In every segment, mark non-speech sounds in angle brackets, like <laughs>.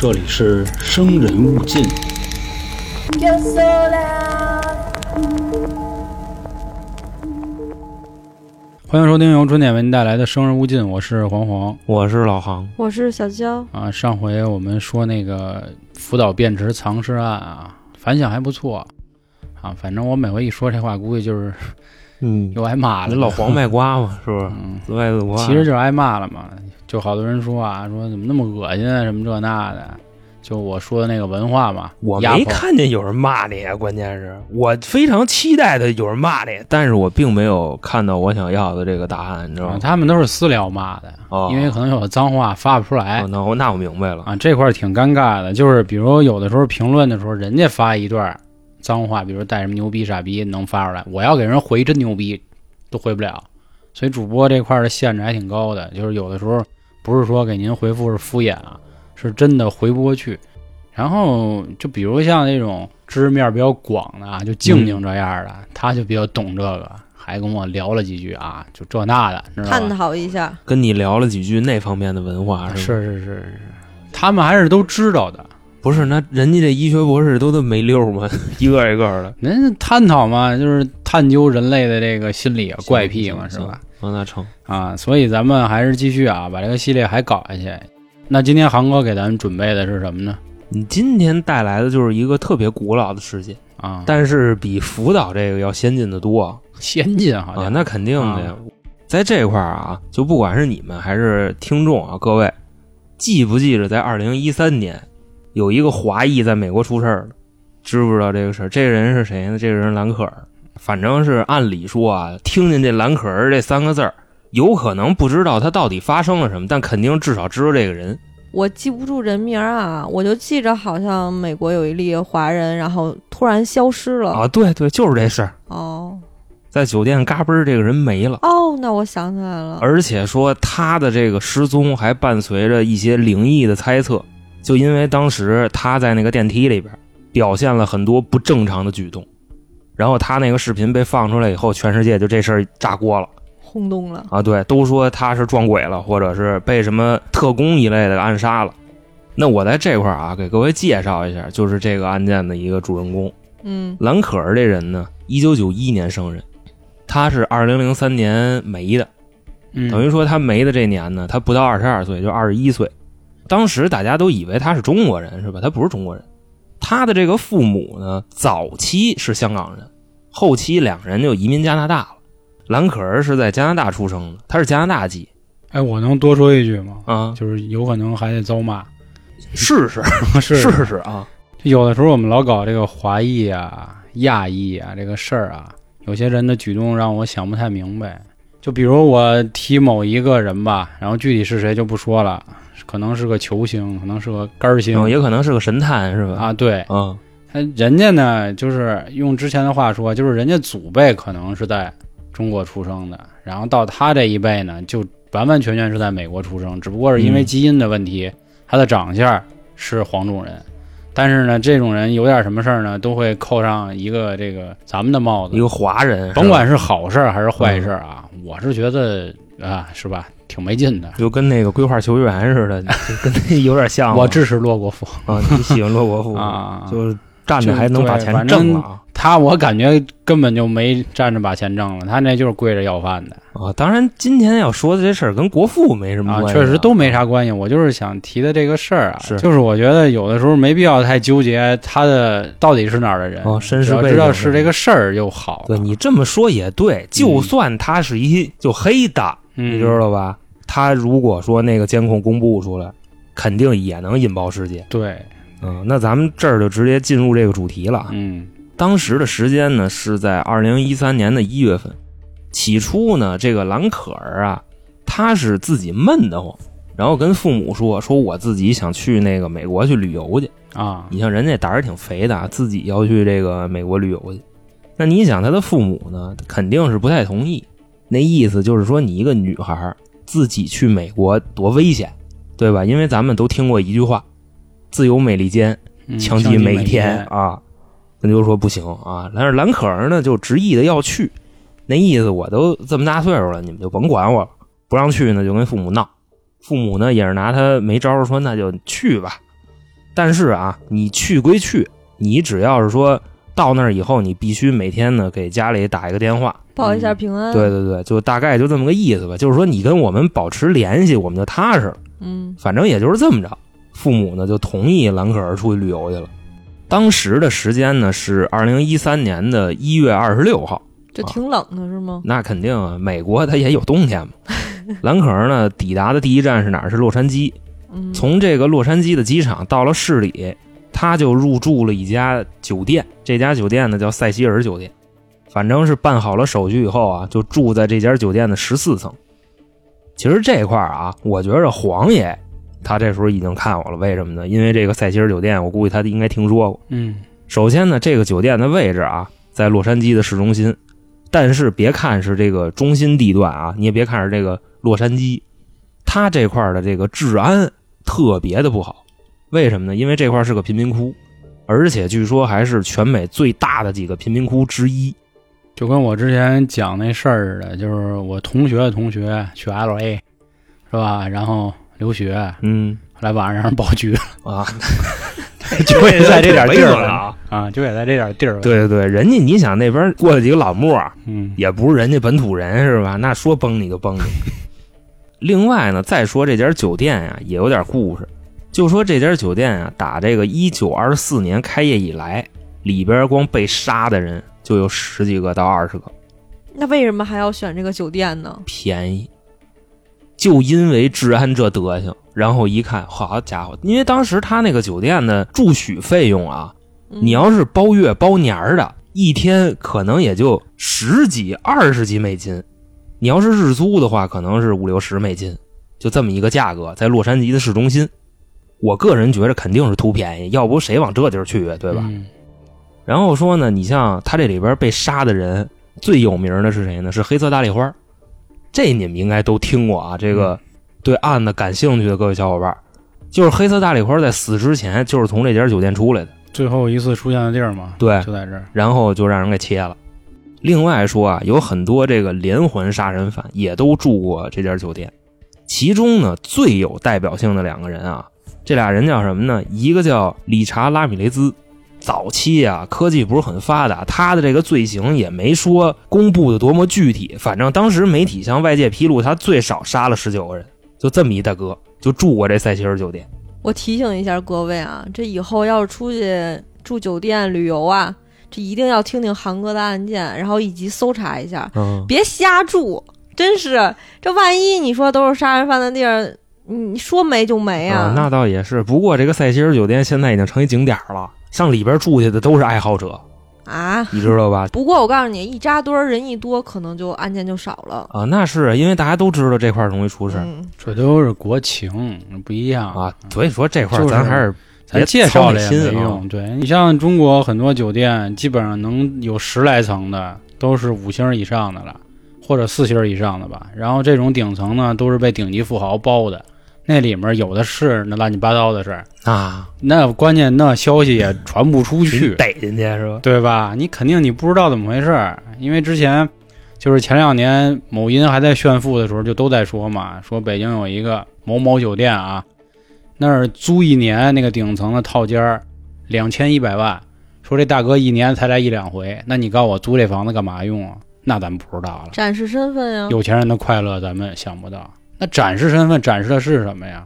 这里是生人勿近。Yo sola. 欢迎收听由春点为您带来的《生人勿近》，我是黄黄我是老航，我是小娇，啊。上回我们说那个福岛便池藏尸案啊，反响还不错啊。反正我每回一说这话，估计就是嗯，又挨骂了。老黄卖瓜嘛，是不是？卖自夸。其实就是挨骂了嘛。就好多人说啊，说怎么那么恶心啊，什么这那的。就我说的那个文化嘛，我没看见有人骂你啊，关键是我非常期待的有人骂你，但是我并没有看到我想要的这个答案，你知道啊吗？他们都是私聊骂的，哦因为可能有的脏话发不出来哦那我那我明白了，啊，这块儿挺尴尬的。就是比如有的时候评论的时候，人家发一段脏话，比如带什么牛逼、傻逼，能发出来，我要给人回真牛逼，都回不了。所以主播这块儿的限制还挺高的，就是有的时候不是说给您回复是敷衍啊，是真的回不过去。然后就比如像那种知识面儿比较广的啊，就静静这样的，他就比较懂这个，还跟我聊了几句啊，就这那的，知道？探讨一下。跟你聊了几句那方面的文化，是？是是是，他们还是都知道的。不是？那人家这医学博士都得没溜吗？<laughs> 一个一个的，人家探讨嘛，就是探究人类的这个心理啊、怪癖嘛，是吧？？行那成。啊，所以咱们还是继续啊，把这个系列还搞下去。那今天航哥给咱们准备的是什么呢？你今天带来的就是一个特别古老的世界，啊，但是比福岛这个要先进的多啊。先进好像、啊，那肯定的呀。啊在这块儿啊，就不管是你们还是听众啊，各位记不记着，在二零一三年有一个华裔在美国出事儿了，知不知道这个事儿？这个人是谁呢？这个人兰可儿，反正是按理说啊，听见这兰可儿这三个字儿，有可能不知道他到底发生了什么，但肯定至少知道这个人。我记不住人名儿啊，我就记着好像美国有一例华人，然后突然消失了。啊，对对，就是这事儿，哦在酒店嘎嘣儿，这个人没了。哦，那我想起来了。而且说他的这个失踪还伴随着一些灵异的猜测，就因为当时他在那个电梯里边表现了很多不正常的举动，然后他那个视频被放出来以后，全世界就这事儿炸锅了轰动了。啊！对，都说他是撞鬼了，或者是被什么特工一类的暗杀了。那我在这块儿啊，给各位介绍一下，就是这个案件的一个主人公嗯兰可儿这人呢，一九九一年生人，他是二零零三年没的。嗯等于说他没的这年呢，他不到二十二岁，就二十一岁。当时大家都以为他是中国人，是吧？他不是中国人。他的这个父母呢，早期是香港人，后期两人就移民加拿大了。蓝可儿是在加拿大出生的，他是加拿大籍哎，我能多说一句吗？啊，就是有可能还得遭骂，试试是试试 <laughs> 啊，有的时候我们老搞这个华裔啊、亚裔啊这个事儿啊，有些人的举动让我想不太明白。就比如我提某一个人吧，然后具体是谁就不说了，可能是个球星，可能是个杆星、嗯也可能是个神探，是吧？啊，对，嗯，他人家呢，就是用之前的话说，就是人家祖辈可能是在中国出生的，然后到他这一辈呢，就完完全全是在美国出生，只不过是因为嗯。基因的问题，他的长相是黄种人，但是呢，这种人有点什么事儿呢，都会扣上一个这个咱们的帽子。一，个华人，甭管是好事儿还是坏事儿啊，我是觉得啊，是吧，挺没劲的。就跟那个规划球员似的，就跟那有点像。<laughs> 我支持洛国富啊，你喜欢洛国富啊，就是站着还能把钱挣了啊。他我感觉根本就没站着把钱挣了，他那就是跪着要饭的啊，当然，今天要说的这事儿跟国富没什么啊，关系、确实都没啥关系。我就是想提的这个事儿啊，是就是我觉得有的时候没必要太纠结他的到底是哪儿的人，哦身世知道是这个事儿就好了。对你这么说也对，就算他是一就黑的，嗯，你知道吧？他如果说那个监控公布出来，肯定也能引爆世界。对，嗯，那咱们这儿就直接进入这个主题了。嗯当时的时间呢是在二零一三年的一月份。起初呢，这个兰可儿啊，他是自己闷得慌，然后跟父母说：“说我自己想去那个美国去旅游去。”啊，你像人家胆儿挺肥的啊，自己要去这个美国旅游去。那你想他的父母呢，肯定是不太同意。那意思就是说，你一个女孩儿自己去美国多危险，对吧？因为咱们都听过一句话：“自由美利坚，嗯枪击每一天啊。”那就说不行啊。但是蓝可儿呢，就执意的要去。那意思我都这么大岁数了，你们就甭管我了，不让去呢就跟父母闹。父母呢也是拿他没招儿，说那就去吧。但是啊，你去归去，你只要是说到那儿以后，你必须每天呢给家里打一个电话。报一下平安。对，对对，就大概就这么个意思吧。就是说你跟我们保持联系，我们就踏实了。嗯反正也就是这么着，父母呢就同意兰可儿出去旅游去了。当时的时间呢是二零一三年的一月二十六号，这挺冷的是吗？那肯定啊，美国它也有冬天嘛。<laughs> 兰可儿呢抵达的第一站是哪儿？是洛杉矶。嗯，从这个洛杉矶的机场到了市里，他就入住了一家酒店。这家酒店呢叫塞西尔酒店，反正是办好了手续以后啊，就住在这家酒店的十四层。其实这块儿啊，我觉着黄爷他这时候已经看我了，为什么呢？因为这个塞西尔酒店，我估计他应该听说过。嗯，首先呢，这个酒店的位置啊，在洛杉矶的市中心，但是别看是这个中心地段啊，你也别看是这个洛杉矶，它这块儿的这个治安特别的不好。为什么呢？因为这块儿是个贫民窟，而且据说还是全美最大的几个贫民窟之一。就跟我之前讲那事儿似的，就是我同学的同学去 L A，是吧？然后留学，嗯后来晚上让人爆菊了，啊，<laughs> 就也在这点地儿啊。啊，就也在这点地儿了。，对对对，人家你想那边过了几个老莫儿，嗯，也不是人家本土人是吧？那说崩你就崩你。<laughs> 另外呢，再说这家酒店呀，也有点故事。就说这家酒店啊，打这个一九二四年开业以来，里边光被杀的人就有十几个到二十个，那为什么还要选这个酒店呢？便宜。就因为治安这德行，然后一看，好家伙，因为当时他那个酒店的住宿费用啊，嗯你要是包月包年儿的，一天可能也就十几、二十几美金；你要是日租的话，可能是五六十美金，就这么一个价格，在洛杉矶的市中心。我个人觉得肯定是图便宜，要不谁往这地儿去，对吧？嗯然后说呢，你像他这里边被杀的人最有名的是谁呢？是黑色大丽花，这你们应该都听过啊。这个对案子感兴趣的各位小伙伴，就是黑色大丽花在死之前就是从这家酒店出来的，最后一次出现的地儿嘛，对，就在这儿。然后就让人给切了。另外说啊，有很多这个连环杀人犯也都住过这家酒店，其中呢最有代表性的两个人啊，这俩人叫什么呢？一个叫理查·拉米雷兹。早期啊，科技不是很发达，他的这个罪行也没说公布的多么具体，反正当时媒体向外界披露，他最少杀了十九个人，就这么一大哥，就住过这塞西尔酒店。我提醒一下各位啊，这以后要是出去住酒店旅游啊，这一定要听听韩哥的案件，然后以及搜查一下，嗯，别瞎住。真是，这万一你说都是杀人犯的地儿，你说没就没啊。啊，那倒也是。不过这个塞西尔酒店现在已经成一景点了，上里边住去的都是爱好者，啊。你知道吧？不过我告诉你，一扎堆儿人一多，可能就案件就少了。啊，那是因为大家都知道这块儿容易出事这都是国情，不一样啊，所以说这块咱还是咱介绍了也别操美心啊没用。对你像中国很多酒店，基本上能有十来层的，都是五星以上的了，或者四星以上的吧。然后这种顶层呢，都是被顶级富豪包的，那里面有的是那乱七八糟的事儿。啊，那关键那消息也传不出去，逮进去是吧？对吧？你肯定你不知道怎么回事儿，因为之前就是前两年某音还在炫富的时候，就都在说嘛，说北京有一个某某酒店啊，那儿租一年那个顶层的套间儿两千一百万，说这大哥一年才来一两回，那你告诉我租这房子干嘛用啊？那咱们不知道了。展示身份呀。有钱人的快乐咱们想不到，那展示身份展示的是什么呀？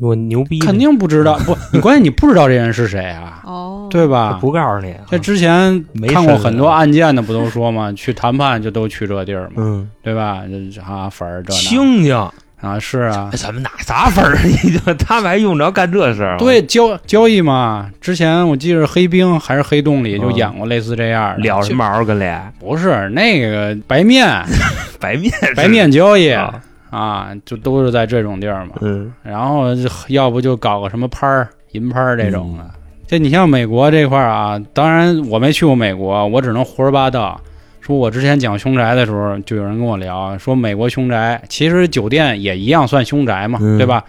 我牛逼，肯定不知道，<laughs> 不，你关键你不知道这人是谁啊，哦，对吧？不告诉你。啊这之前没看过很多案件的，不都说吗，去谈判就都去这地儿嘛，嗯，对吧？这啊粉儿这那清静，啊是啊，什么哪啥粉儿？你就他们还用着干这事儿？，对交交易嘛。之前我记得黑冰还是黑洞里就嗯演过类似这样的，聊什么毛跟俩就？不是那个白面 <laughs> 白面白面交易啊啊，就都是在这种地儿嘛。嗯然后要不就搞个什么拍儿、银拍儿这种的。嗯这你像美国这块儿啊，当然我没去过美国，我只能胡说八道。说我之前讲凶宅的时候，就有人跟我聊，说美国凶宅其实酒店也一样算凶宅嘛，嗯对吧？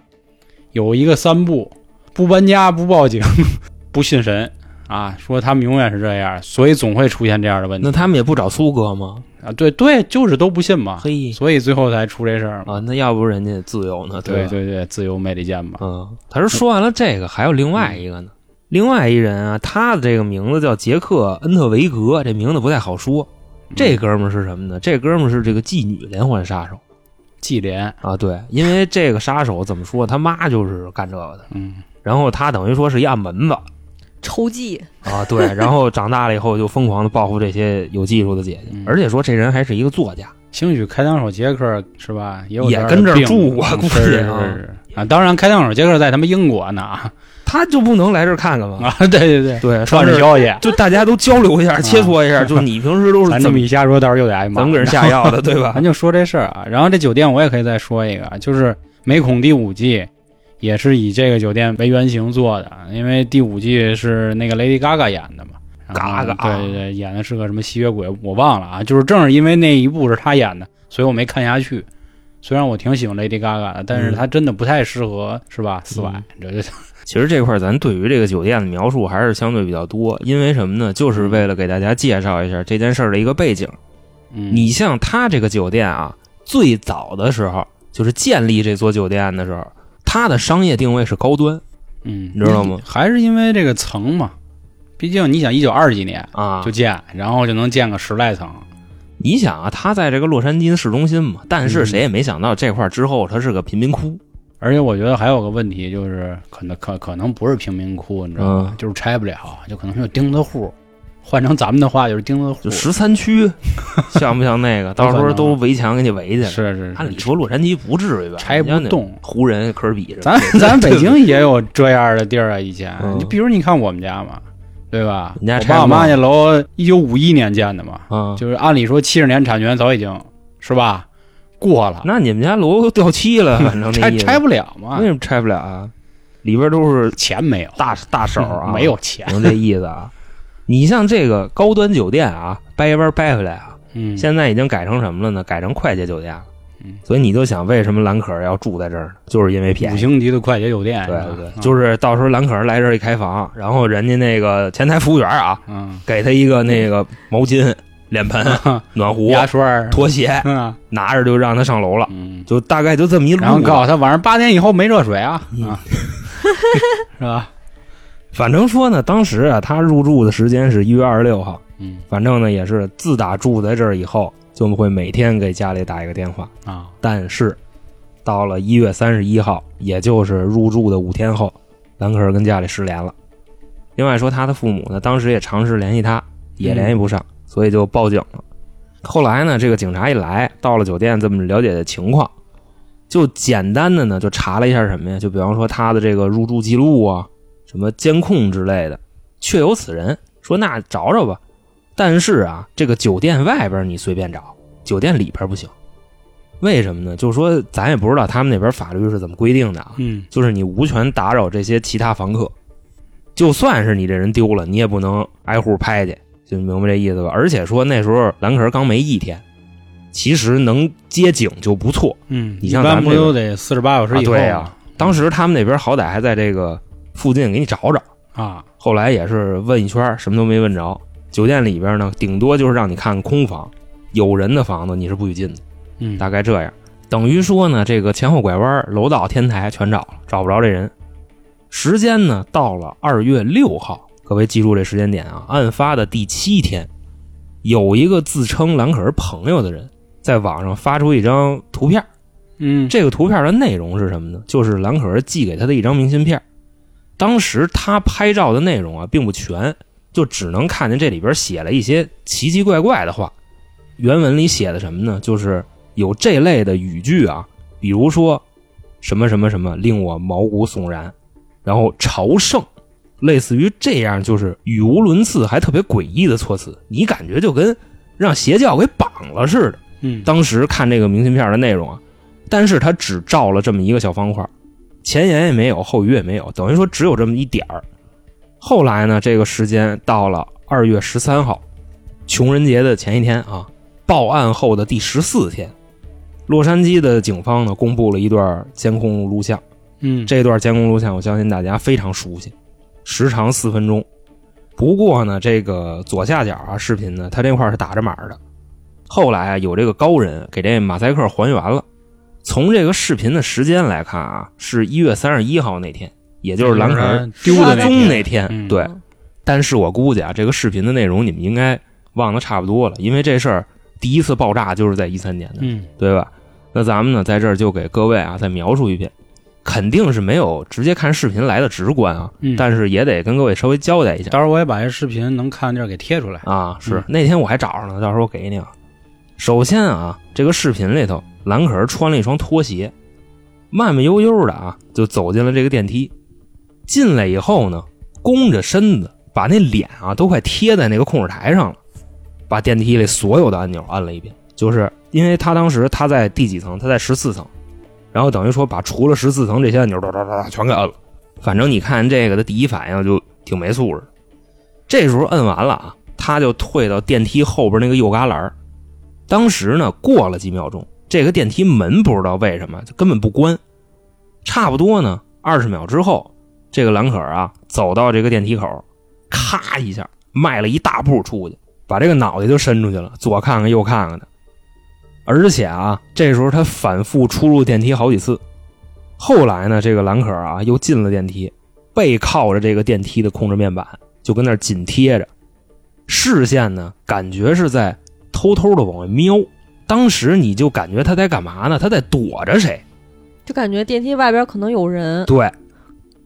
有一个三不：不搬家、不报警、<laughs> 不信神啊，说他们永远是这样，所以总会出现这样的问题。那他们也不找苏哥吗？啊，对对，就是都不信嘛，嘿所以最后才出这事儿嘛。啊，那要不人家自由呢？吧对对对，自由美利坚嘛。嗯，他说说完了这个，还有另外一个呢。另外一人啊，他的这个名字叫杰克·恩特维格，这名字不太好说。这哥们儿是什么呢？这哥们儿是这个妓女连环杀手妓连，啊。对，因为这个杀手怎么说，他妈就是干这个的，嗯然后他等于说是一暗门子抽妓，啊。对，然后长大了以后就疯狂的报复这些有技术的姐姐，嗯而且说这人还是一个作家。兴许开膛手杰克是吧？也有也跟这儿住过估计嗯是是啊。当然，开膛手杰克在他们英国呢啊他就不能来这儿看看吗？啊！对对对，对，传着消息，就大家都交流一下，切磋一下。就你平时都是咱这怎么么一瞎说，到时候又得挨骂。怎么给人下药的，对吧咱？就说这事儿啊。然后这酒店我也可以再说一个，就是《美恐第五季》也是以这个酒店为原型做的，因为第五季是那个 Lady Gaga 演的嘛。Gaga 啊对对对，演的是个什么吸血鬼，我忘了啊。就是正是因为那一部是他演的，所以我没看下去。虽然我挺喜欢 Lady Gaga 的，但是嗯他真的不太适合，是吧？四百，<laughs> 这就其实这块儿咱对于这个酒店的描述还是相对比较多，因为什么呢？就是为了给大家介绍一下这件事儿的一个背景。嗯，你像他这个酒店啊，最早的时候就是建立这座酒店的时候，它的商业定位是高端嗯，你知道吗？还是因为这个层嘛，毕竟你想，一九二几年啊就。建，然后就能建个十来层。你想啊，它在这个洛杉矶的市中心嘛，但是嗯谁也没想到这块儿之后它是个贫民窟。而且我觉得还有个问题，就是可能可可能不是贫民窟，你知道吗？嗯就是拆不了，就可能是钉子户。换成咱们的话，就是钉子户。就十三区，<laughs> 像不像那个？到时候都围墙给你围起来。是是是，按理说洛杉矶不至于吧？拆不动。湖人、科尔比咱，<laughs> 咱北京也有这样的地儿啊，以前嗯你比如你看我们家嘛，对吧？你家我爸我妈那楼一九五一年建的嘛，啊，就是按理说七十年产权早已经是吧过了，那你们家楼掉漆了，<laughs> 反正那拆拆不了嘛为，什么拆不了啊？里边都是钱没有，大大手啊，没有钱，能这意思啊？你像这个高端酒店啊，掰一掰掰回来啊，嗯，现在已经改成什么了呢？改成快捷酒店了。嗯所以你就想，为什么兰可儿要住在这儿呢？就是因为便宜五。星级的快捷酒店，对对对，就是到时候兰可儿来这儿一开房，然后人家那个前台服务员啊，嗯，给他一个那个毛巾、脸盆、<laughs> 暖壶、牙刷，拖鞋，嗯拿着就让他上楼了，嗯，就大概就这么一路。然后告诉他晚上八点以后没热水啊，嗯啊，<laughs> 是吧？反正说呢，当时啊，他入住的时间是一月二十六号。嗯反正呢，也是自打住在这儿以后，就会每天给家里打一个电话。啊，但是到了一月三十一号，也就是入住的五天后，兰可儿跟家里失联了。另外说，他的父母呢，当时也尝试联系他，也联系不上，所以就报警了。后来呢，这个警察一来到了酒店，这么了解的情况，就简单的呢就查了一下什么呀？就比方说他的这个入住记录啊，什么监控之类的，确有此人。说那找找吧。但是啊，这个酒店外边你随便找，酒店里边不行。为什么呢？就是说咱也不知道他们那边法律是怎么规定的啊。嗯就是你无权打扰这些其他房客，就算是你这人丢了，你也不能挨户拍去，就明白这意思吧？而且说那时候蓝可儿刚没一天，其实能接警就不错。嗯，你像咱们这个都得四十八小时以后啊对呀吗当时他们那边好歹还在这个附近给你找找，啊，后来也是问一圈，什么都没问着。酒店里边呢，顶多就是让你看空房，有人的房子你是不许进的。嗯，大概这样。等于说呢，这个前后拐弯、楼道、天台全找了，找不着这人。时间呢，到了二月六号，各位记住这时间点啊。案发的第七天，有一个自称兰可儿朋友的人，在网上发出一张图片。嗯，这个图片的内容是什么呢？就是兰可儿寄给他的一张明信片。当时他拍照的内容啊，并不全，就只能看见这里边写了一些奇奇怪怪的话。原文里写的什么呢？就是有这类的语句啊，比如说什么什么什么令我毛骨悚然，然后朝圣，类似于这样，就是语无伦次还特别诡异的措辞，你感觉就跟让邪教给绑了似的。嗯，当时看这个明信片的内容啊，但是他只照了这么一个小方块，前言也没有，后语也没有，等于说只有这么一点儿。后来呢，这个时间到了二月十三号，穷人节的前一天啊，报案后的第十四天，洛杉矶的警方呢公布了一段监控录像。嗯，这段监控录像，我相信大家非常熟悉，时长四分钟。不过呢，这个左下角啊，视频呢，它这块是打着码的。后来啊，有这个高人给这马赛克还原了。从这个视频的时间来看啊，是一月三十一号那天，也就是蓝可儿丢的失踪那那天。嗯对，但是我估计啊，这个视频的内容你们应该忘得差不多了，因为这事儿第一次爆炸就是在一三年的，嗯，对吧？那咱们呢，在这儿就给各位啊再描述一遍，肯定是没有直接看视频来的直观啊，嗯但是也得跟各位稍微交代一下到时候我也把这视频能看的地儿给贴出来。啊。是、嗯那天我还找着呢，到时候我给你啊。首先啊，这个视频里头，兰可儿穿了一双拖鞋，慢慢悠悠的啊就走进了这个电梯。进来以后呢，弓着身子，把那脸啊都快贴在那个控制台上了，把电梯里所有的按钮按了一遍。就是因为他当时他在第几层？他在十四层，然后等于说把除了十四层这些按钮哒哒哒哒全给摁了。反正你看这个的第一反应就挺没素质。这时候摁完了啊，他就退到电梯后边那个右旮旯当时呢，过了几秒钟，这个电梯门不知道为什么就根本不关。差不多呢，二十秒之后，这个蓝可儿啊走到这个电梯口，咔一下迈了一大步出去，把这个脑袋就伸出去了，左看看右看看的。而且啊，这时候他反复出入电梯好几次。后来呢，这个蓝可儿啊又进了电梯，背靠着这个电梯的控制面板，就跟那紧贴着，视线呢感觉是在偷偷的往外瞄。当时你就感觉他在干嘛呢？他在躲着谁？就感觉电梯外边可能有人。对。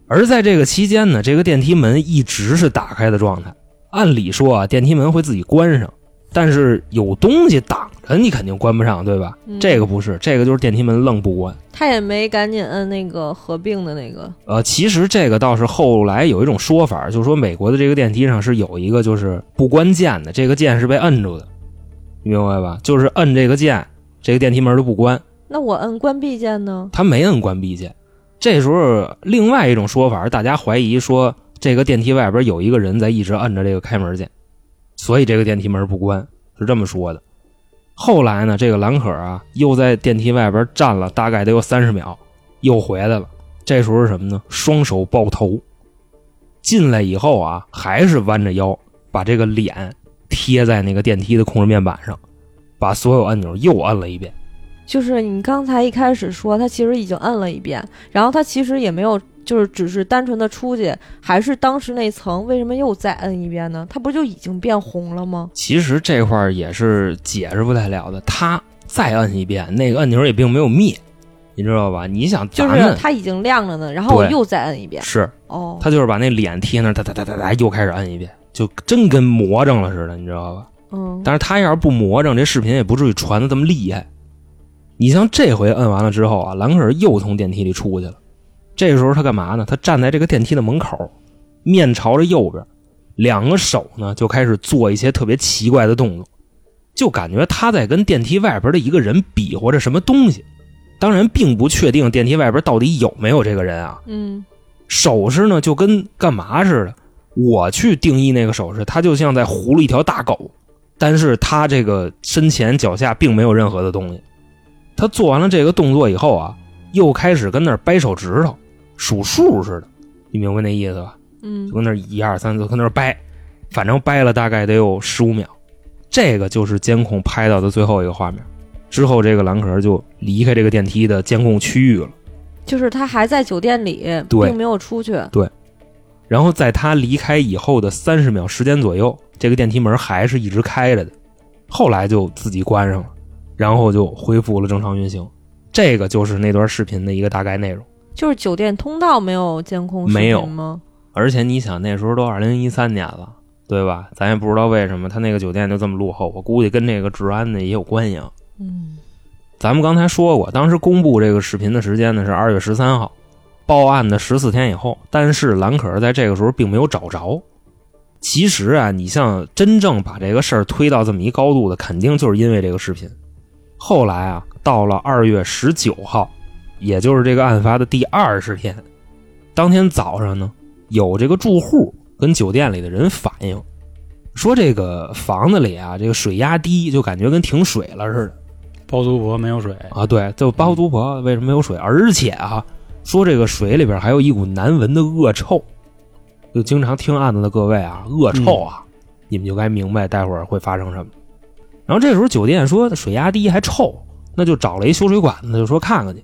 而在这个期间呢，这个电梯门一直是打开的状态。按理说啊，电梯门会自己关上，但是有东西挡着，你肯定关不上，对吧？嗯这个不是，这个就是电梯门愣不关。他也没赶紧摁那个合并的那个。呃，其实这个倒是后来有一种说法，就是说美国的这个电梯上是有一个就是不关键的，这个键是被摁住的，你明白吧？就是摁这个键，这个电梯门就不关。那我摁关闭键呢？他没摁关闭键。这时候，另外一种说法，大家怀疑说这个电梯外边有一个人在一直摁着这个开门键，所以这个电梯门不关，是这么说的。后来呢，这个兰可啊又在电梯外边站了大概得有三十秒，又回来了。这时候是什么呢？双手抱头，进来以后啊，还是弯着腰，把这个脸贴在那个电梯的控制面板上，把所有按钮又按了一遍。就是你刚才一开始说他其实已经摁了一遍，然后他其实也没有，就是只是单纯的出去，还是当时那层，为什么又再摁一遍呢？他不就已经变红了吗？其实这块儿也是解释不太了的。他再摁一遍，那个按钮也并没有灭，你知道吧？你想就是他已经亮着呢，然后我又再摁一遍。是哦，他就是把那脸贴那儿，哒哒哒哒哒，又开始摁一遍，就真跟魔怔了似的，你知道吧？但是他要是不魔怔，这视频也不至于传的这么厉害。你像这回摁完了之后啊，兰可儿又从电梯里出去了。这时候他干嘛呢？他站在这个电梯的门口，面朝着右边，两个手呢就开始做一些特别奇怪的动作，就感觉他在跟电梯外边的一个人比划着什么东西。当然，并不确定电梯外边到底有没有这个人啊。嗯，手势呢就跟干嘛似的。我去定义那个手势，它就像在葫芦一条大狗，但是他这个身前脚下并没有任何的东西。他做完了这个动作以后啊，又开始跟那儿掰手指头，数数似的，你明白那意思吧？嗯就，跟那儿一二三四跟那儿掰，反正掰了大概得有十五秒。这个就是监控拍到的最后一个画面。之后，这个蓝壳就离开这个电梯的监控区域了。就是他还在酒店里，对并没有出去。然后在他离开以后的三十秒时间左右，这个电梯门还是一直开着的，后来就自己关上了，然后就恢复了正常运行。这个就是那段视频的一个大概内容。就是酒店通道没有监控视没有频吗？而且你想，那时候都二零一三年了，对吧？咱也不知道为什么他那个酒店就这么落后，我估计跟这个治安的也有关系啊。嗯，咱们刚才说过，当时公布这个视频的时间呢是二月十三号，报案的十四天以后，但是兰可儿在这个时候并没有找着。其实啊，你像真正把这个事儿推到这么一高度的，肯定就是因为这个视频。后来啊，到了二月十九号，也就是这个案发的第二十天，当天早上呢，有这个住户跟酒店里的人反映，说这个房子里啊，这个水压低，就感觉跟停水了似的。包租婆没有水，啊，对，就包租婆为什么没有水？而且啊，说这个水里边还有一股难闻的恶臭。就经常听案子的各位啊，恶臭啊，你们就该明白待会儿会发生什么。然后这时候酒店说水压低还臭，那就找了一修水管子，就说看看去。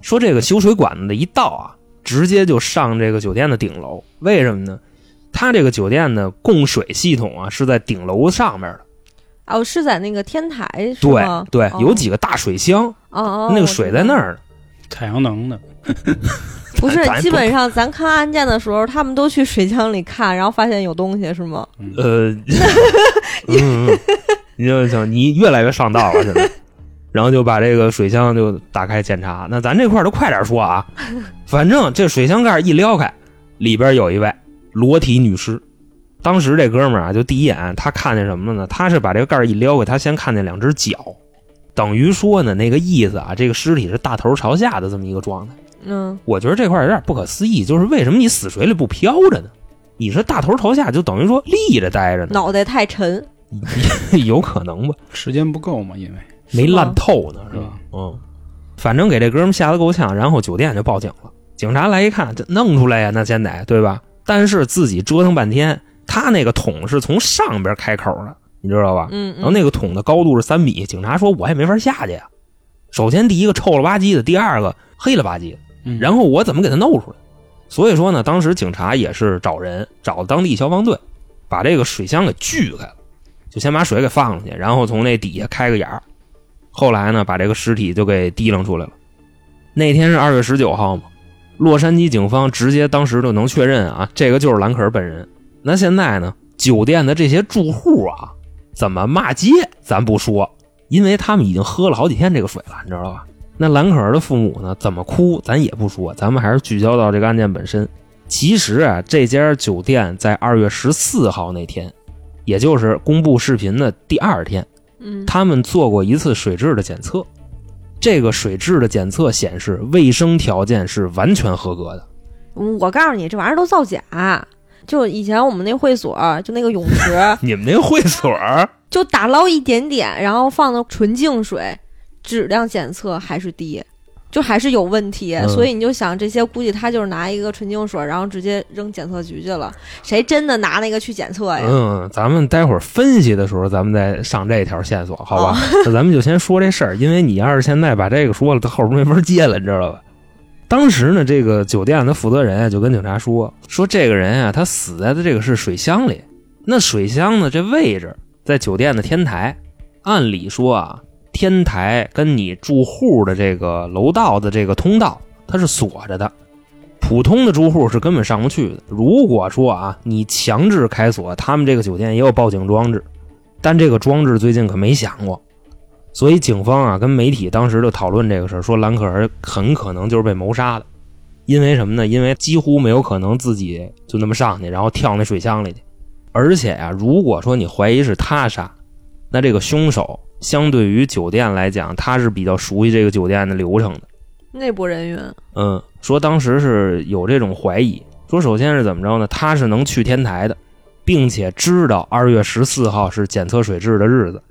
说这个修水管子的一到啊，直接就上这个酒店的顶楼。为什么呢？他这个酒店的供水系统啊是在顶楼上面的，哦，是在那个天台是对吗？对，哦有几个大水箱，哦哦，那个水在那儿。太阳能的，<laughs> 不是基本上咱看案件的时候，他们都去水箱里看，然后发现有东西，是吗？呃，嗯，<laughs> 嗯 <laughs> 你就想你越来越上道了，现在。然后就把这个水箱就打开检查。那咱这块儿都快点说啊，反正这水箱盖一撩开，里边有一位裸体女尸。当时这哥们儿啊，就第一眼他看见什么了呢？他是把这个盖儿一撩开，他先看见两只脚，等于说呢，那个意思啊，这个尸体是大头朝下的这么一个状态。嗯，我觉得这块儿有点不可思议，就是为什么你死水里不飘着呢？你是大头朝下，就等于说立着待着呢，脑袋太沉，<laughs> 有可能吧？时间不够嘛，因为没烂透呢，是吧？嗯，反正给这哥们吓得够呛，然后酒店就报警了。警察来一看，这弄出来呀，那先得对吧？但是自己折腾半天，他那个桶是从上边开口的，你知道吧？嗯，然后那个桶的高度是三米，警察说我也没法下去呀。首先第一个臭了吧唧的，第二个黑了吧唧的，嗯然后我怎么给他弄出来？所以说呢，当时警察也是找人，找当地消防队，把这个水箱给锯开了，就先把水给放上去，然后从那底下开个眼儿。后来呢，把这个尸体就给提楞出来了。那天是二月十九号嘛，洛杉矶警方直接当时就能确认啊，这个就是兰可儿本人。那现在呢，酒店的这些住户啊，怎么骂街咱不说，因为他们已经喝了好几天这个水了，你知道吧？那蓝可儿的父母呢，怎么哭咱也不说，咱们还是聚焦到这个案件本身。其实啊，这家酒店在二月十四号那天，也就是公布视频的第二天，嗯，他们做过一次水质的检测。这个水质的检测显示，卫生条件是完全合格的。嗯我告诉你，这玩意儿都造假。就以前我们那会所，就那个泳池，<laughs> 你们那会所就打捞一点点，然后放的纯净水，质量检测还是低，就还是有问题。嗯所以你就想，这些估计他就是拿一个纯净水，然后直接扔检测局去了。谁真的拿那个去检测呀？嗯，咱们待会儿分析的时候，咱们再上这条线索，好吧？那咱们就先说这事儿，因为你要是现在把这个说了，他后边没法接了，你知道吧？当时呢，这个酒店的负责人啊，就跟警察说，说这个人啊，他死在的这个是水箱里。那水箱呢，这位置在酒店的天台，按理说啊，天台跟你住户的这个楼道的这个通道，它是锁着的。普通的住户是根本上不去的。如果说啊，你强制开锁，他们这个酒店也有报警装置，但这个装置最近可没响过。所以警方啊跟媒体当时就讨论这个事儿，说兰可儿很可能就是被谋杀的。因为什么呢？因为几乎没有可能自己就那么上去，然后跳那水箱里去。而且啊，如果说你怀疑是他杀，那这个凶手相对于酒店来讲，他是比较熟悉这个酒店的流程的。内部人员，嗯，说当时是有这种怀疑，说首先是怎么着呢？他是能去天台的，并且知道二月十四号是检测水质的日子，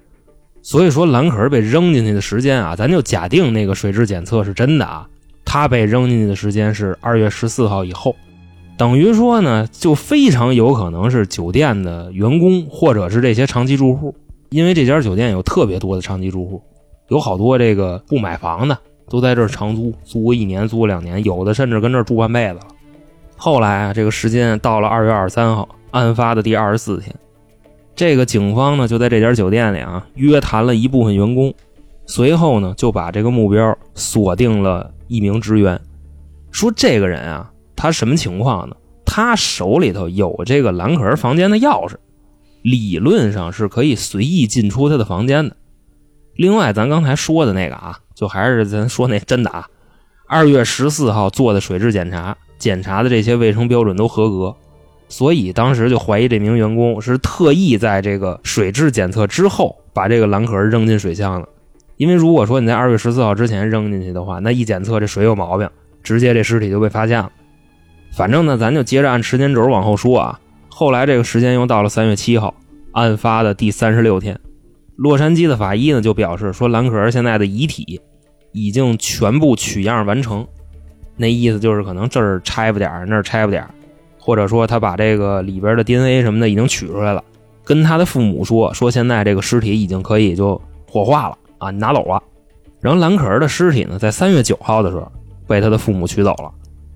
所以说蓝可儿被扔进去的时间啊，咱就假定那个水质检测是真的啊，他被扔进去的时间是二月十四号以后，等于说呢，就非常有可能是酒店的员工或者是这些长期住户，因为这家酒店有特别多的长期住户，有好多这个不买房的。都在这儿长租，租个一年，租个两年，有的甚至跟这儿住半辈子了。后来啊，这个时间到了二月二十三号，案发的第二十四天，这个警方呢就在这家酒店里啊约谈了一部分员工，随后呢就把这个目标锁定了一名职员，说这个人啊，他什么情况呢？他手里头有这个蓝可儿房间的钥匙，理论上是可以随意进出他的房间的。另外，咱刚才说的那个啊，就还是咱说那真的啊，二月十四号做的水质检查，检查的这些卫生标准都合格，所以当时就怀疑这名员工是特意在这个水质检测之后把这个蓝壳扔进水箱了。因为如果说你在二月十四号之前扔进去的话，那一检测这水有毛病，直接这尸体就被发现了。反正呢，咱就接着按时间轴往后说啊。后来这个时间又到了三月七号，案发的第三十六天。洛杉矶的法医呢就表示说，兰可儿现在的遗体已经全部取样完成，那意思就是可能这儿拆不点儿，那儿拆不点儿，或者说他把这个里边的 DNA 什么的已经取出来了，跟他的父母说说现在这个尸体已经可以就火化了啊，你拿走了。然后兰可儿的尸体呢，在三月九号的时候被他的父母取走了，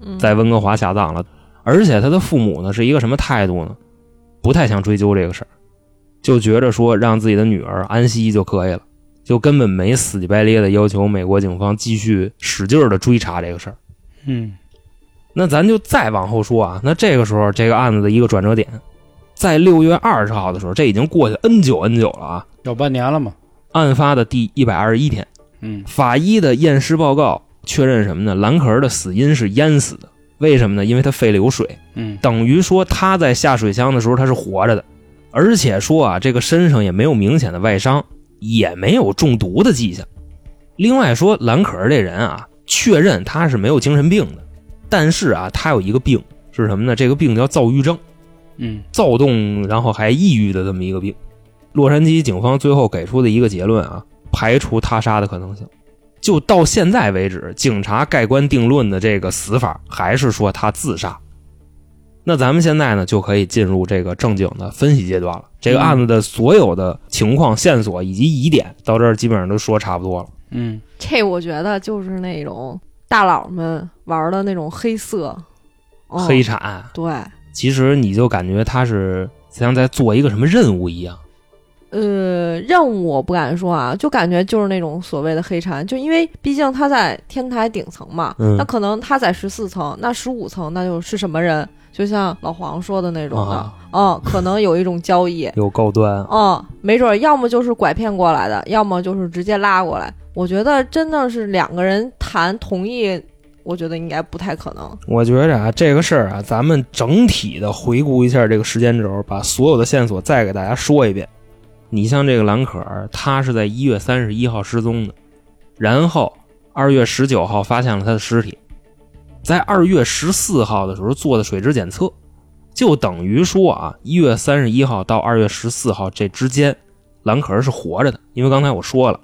嗯在温哥华下葬了。而且他的父母呢是一个什么态度呢？不太想追究这个事儿，就觉着说让自己的女儿安息就可以了，就根本没死乞白咧的要求美国警方继续使劲的追查这个事儿。嗯那咱就再往后说啊，那这个时候这个案子的一个转折点，在六月二十号的时候，这已经过去 N 久 N 久了啊。有半年了嘛，案发的第一百二十一天，嗯法医的验尸报告确认什么呢？兰可儿的死因是淹死的，为什么呢？因为他肺里有水，嗯等于说他在下水箱的时候他是活着的，而且说啊，这个身上也没有明显的外伤，也没有中毒的迹象。另外说，蓝可儿这人啊，确认他是没有精神病的，但是啊，他有一个病是什么呢？这个病叫躁郁症，嗯躁动然后还抑郁的这么一个病。洛杉矶警方最后给出的一个结论啊，排除他杀的可能性。就到现在为止，警察盖棺定论的这个死法还是说他自杀。那咱们现在呢，就可以进入这个正经的分析阶段了。这个案子的所有的情况、线索以及疑点，到这儿基本上都说差不多了。嗯这我觉得就是那种大佬们玩的那种黑色，哦黑产，对，其实你就感觉他是像在做一个什么任务一样。呃，任务我不敢说啊，就感觉就是那种所谓的黑产，就因为毕竟他在天台顶层嘛，嗯那可能他在十四层，那十五层那就是什么人？就像老黄说的那种的，啊嗯，可能有一种交易，<laughs> 有高端，嗯，没准儿要么就是拐骗过来的，要么就是直接拉过来。我觉得真的是两个人谈同意，我觉得应该不太可能。我觉着啊，这个事儿啊，咱们整体的回顾一下这个时间轴，把所有的线索再给大家说一遍。你像这个兰可儿，她是在一月三十一号失踪的，然后二月十九号发现了她的尸体，在二月十四号的时候做的水质检测，就等于说啊，一月三十一号到二月十四号这之间，兰可儿是活着的，因为刚才我说了，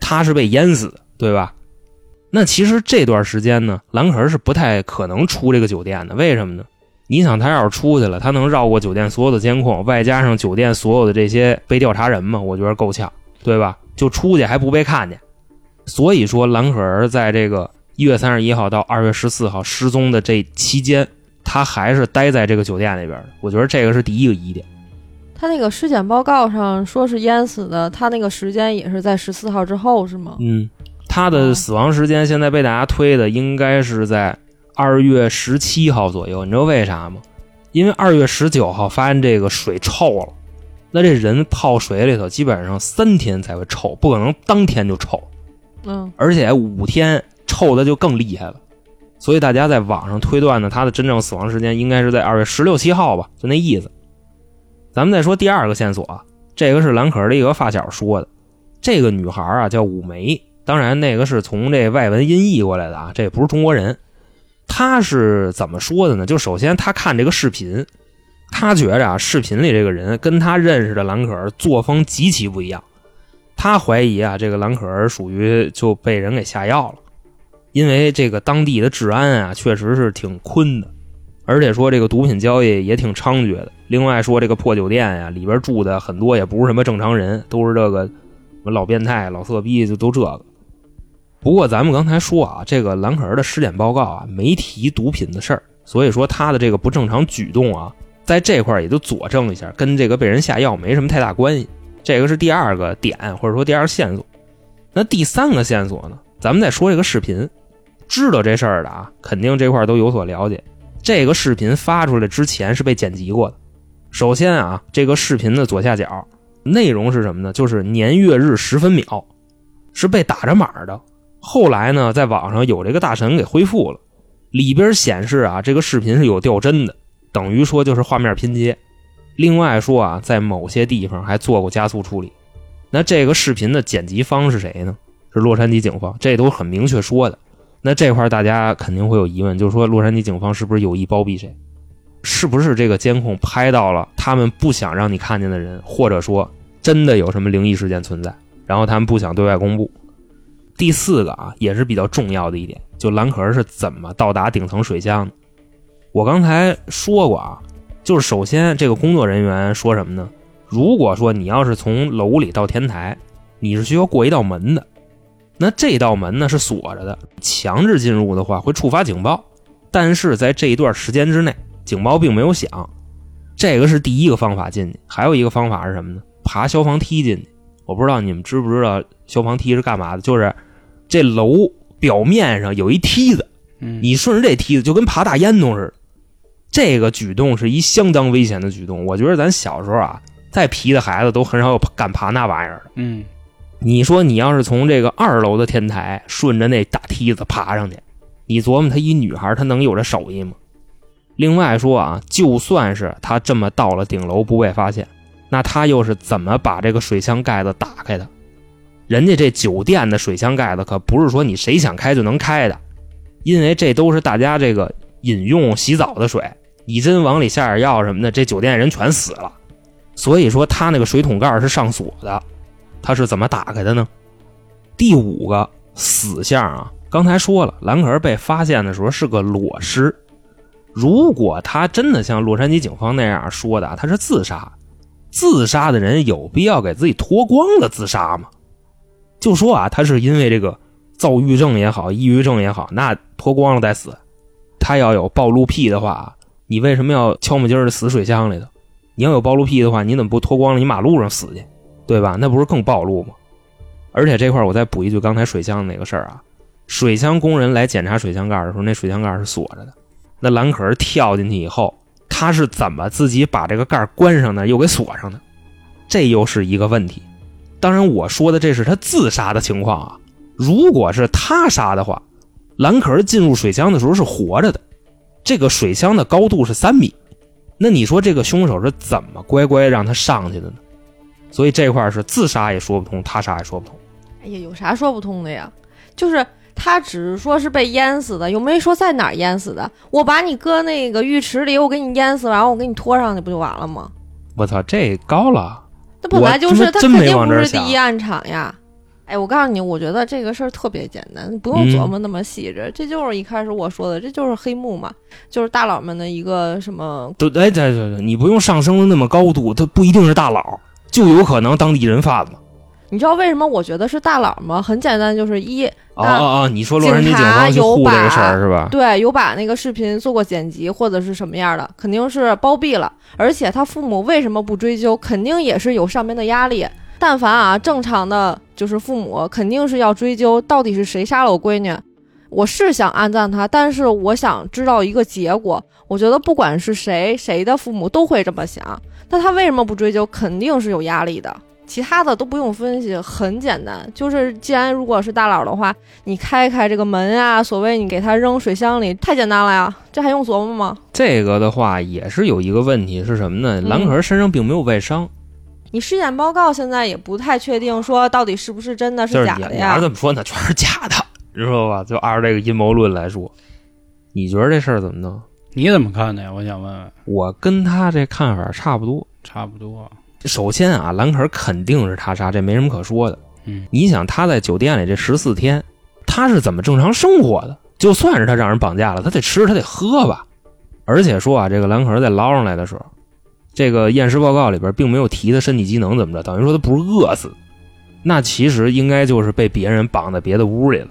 她是被淹死的，对吧？那其实这段时间呢，兰可儿是不太可能出这个酒店的，为什么呢？你想，他要是出去了，他能绕过酒店所有的监控，外加上酒店所有的这些被调查人吗？我觉得够呛，对吧？就出去还不被看见。所以说，蓝可儿在这个一月三十一号到二月十四号失踪的这期间，他还是待在这个酒店里边的。我觉得这个是第一个疑点。他那个尸检报告上说是淹死的，他那个时间也是在十四号之后，是吗？嗯，他的死亡时间现在被大家推的应该是在二月十七号左右。你知道为啥吗？因为二月十九号发现这个水臭了，那这人泡水里头基本上三天才会臭，不可能当天就臭，嗯而且五天臭的就更厉害了。所以大家在网上推断呢，他的真正死亡时间应该是在二月十六七号吧，就那意思。咱们再说第二个线索啊，这个是蓝可儿的一个发小说的，这个女孩啊叫武梅，当然那个是从这外文音译过来的啊，这也不是中国人。他是怎么说的呢？就首先他看这个视频，他觉着啊，视频里这个人跟他认识的兰可儿作风极其不一样。他怀疑啊，这个兰可儿属于就被人给下药了，因为这个当地的治安啊确实是挺坤的，而且说这个毒品交易也挺猖獗的。另外说这个破酒店呀、里边住的很多也不是什么正常人，都是这个什么老变态、老色逼，就都这个。不过咱们刚才说啊，这个蓝可儿的尸检报告啊没提毒品的事儿，所以说他的这个不正常举动啊，在这块儿也就佐证一下，跟这个被人下药没什么太大关系。这个是第二个点，或者说第二个线索。那第三个线索呢？咱们再说这个视频，知道这事儿的啊，肯定这块都有所了解。这个视频发出来之前是被剪辑过的。首先啊，这个视频的左下角内容是什么呢？就是年月日时分秒，是被打着码的。后来呢，在网上有这个大神给恢复了，里边显示啊，这个视频是有掉帧的，等于说就是画面拼接。另外说啊，在某些地方还做过加速处理。那这个视频的剪辑方是谁呢？是洛杉矶警方，这都很明确说的。那这块大家肯定会有疑问，就是说洛杉矶警方是不是有意包庇谁？是不是这个监控拍到了他们不想让你看见的人，或者说真的有什么灵异事件存在，然后他们不想对外公布？第四个啊，也是比较重要的一点，就蓝可儿是怎么到达顶层水箱的？我刚才说过啊，就是首先这个工作人员说什么呢？如果说你要是从楼里到天台，你是需要过一道门的，那这道门呢是锁着的，强制进入的话会触发警报。但是在这一段时间之内，警报并没有响，这个是第一个方法进去。还有一个方法是什么呢？爬消防梯进去。我不知道你们知不知道消防梯是干嘛的？就是这楼表面上有一梯子，嗯，你顺着这梯子就跟爬大烟囱似的。这个举动是一相当危险的举动。我觉得咱小时候啊，再皮的孩子都很少有敢爬那玩意儿的。嗯，你说你要是从这个二楼的天台顺着那大梯子爬上去，你琢磨她一女孩，她能有这手艺吗？另外说啊，就算是她这么到了顶楼不被发现，那她又是怎么把这个水箱盖子打开的？人家这酒店的水箱盖子可不是说你谁想开就能开的，因为这都是大家这个饮用洗澡的水，你真往里下点药什么的，这酒店人全死了。所以说他那个水桶盖是上锁的，他是怎么打开的呢？第五个死相啊，刚才说了，兰可儿被发现的时候是个裸尸。如果他真的像洛杉矶警方那样说的，他是自杀，自杀的人有必要给自己脱光了自杀吗？就说啊，他是因为这个躁郁症也好，抑郁症也好，那脱光了再死。他要有暴露癖的话，你为什么要悄没劲儿的死水箱里头？你要有暴露癖的话，你怎么不脱光了你马路上死去，对吧？那不是更暴露吗？而且这块我再补一句，刚才水箱那个事儿啊，水箱工人来检查水箱盖的时候，那水箱盖是锁着的。那蓝可儿跳进去以后，他是怎么自己把这个盖关上呢？又给锁上的？这又是一个问题。当然，我说的这是他自杀的情况啊。如果是他杀的话，蓝壳儿进入水箱的时候是活着的，这个水箱的高度是三米。那你说这个凶手是怎么乖乖让他上去的呢？所以这块是自杀也说不通，他杀也说不通。哎呀，有啥说不通的呀？就是他只是说是被淹死的，又没说在哪儿淹死的。我把你搁那个浴池里，我给你淹死，然后我给你拖上去，不就完了吗？我操，这高了！那本来就是，他肯定不是第一案场呀。哎，我告诉你，我觉得这个事儿特别简单，你不用嗯琢磨那么细致。这就是一开始我说的，这就是黑幕嘛，就是大佬们的一个什么对哎，对对对，你不用上升的那么高度，他不一定是大佬，就有可能当地人贩子。你知道为什么我觉得是大佬吗？很简单，就是一哦哦哦，你说洛杉矶警方去护这个事儿是吧？对有把那个视频做过剪辑或者是什么样的，肯定是包庇了。而且他父母为什么不追究？肯定也是有上面的压力。但凡啊，正常的就是父母肯定是要追究到底是谁杀了我闺女。我是想安葬他，但是我想知道一个结果。我觉得不管是谁，谁的父母都会这么想。那他为什么不追究？肯定是有压力的。其他的都不用分析，很简单，就是既然如果是大佬的话，你开开这个门啊，所谓你给他扔水箱里，太简单了呀，这还用琢磨吗？这个的话也是有一个问题是什么呢？嗯兰可儿身上并没有外伤，你尸检报告现在也不太确定，说到底是不是真的是假的呀是？怎么说，呢全是假的，<laughs> 知道吧？就按照这个阴谋论来说，你觉得这事儿怎么弄？你怎么看的呀？我想问问。我跟他这看法差不多。差不多。首先啊，兰可儿肯定是他杀，这没什么可说的。嗯，你想他在酒店里这十四天，他是怎么正常生活的？就算是他让人绑架了，他得吃，他得喝吧。而且说啊，这个兰可儿在捞上来的时候，这个验尸报告里边并没有提他身体机能怎么着，等于说他不是饿死，那其实应该就是被别人绑在别的屋里了。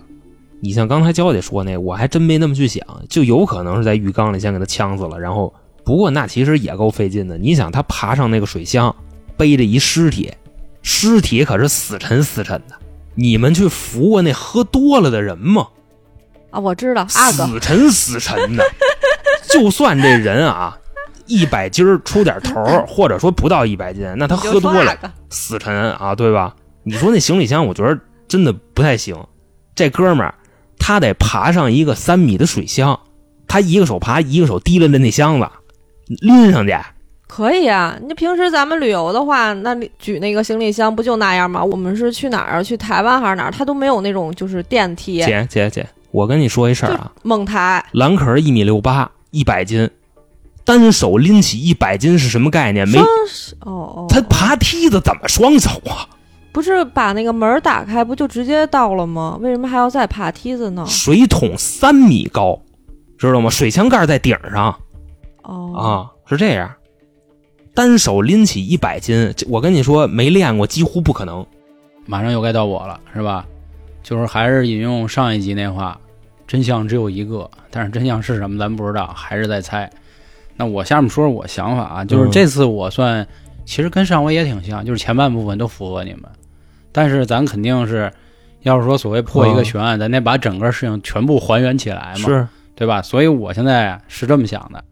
你像刚才娇姐说那，我还真没那么去想，就有可能是在浴缸里先给他呛死了，然后不过那其实也够费劲的。你想他爬上那个水箱，背着一尸体，尸体可是死沉死沉的。你们去扶过那喝多了的人吗？啊，我知道，阿哥，死沉死沉的。就算这人啊，一百斤儿出点头儿，或者说不到一百斤，那他喝多了死沉啊，对吧？你说那行李箱，我觉得真的不太行。这哥们儿他得爬上一个三米的水箱，他一个手爬，一个手提着那那箱子拎上去。可以啊。你平时咱们旅游的话，那里举那个行李箱不就那样吗？我们是去哪儿？去台湾还是哪儿？他都没有那种就是电梯，姐姐姐，我跟你说一事儿啊，猛抬。蓝可儿一米六八，一百斤，单手拎起一百斤是什么概念？没双，手哦哦，他爬梯子怎么双手啊？不是把那个门儿打开，不就直接到了吗？为什么还要再爬梯子呢？水桶三米高，知道吗？水箱盖在顶上，哦，啊，是这样。单手拎起一百斤，这我跟你说，没练过几乎不可能。马上又该到我了，是吧？就是还是引用上一集那话，真相只有一个，但是真相是什么咱不知道，还是在猜。那我下面说说我想法啊，就是嗯这次我算其实跟上回也挺像，就是前半部分都符合你们，但是咱肯定是要是说所谓破一个悬案，咱得把整个事情全部还原起来嘛，是，对吧？所以我现在是这么想的。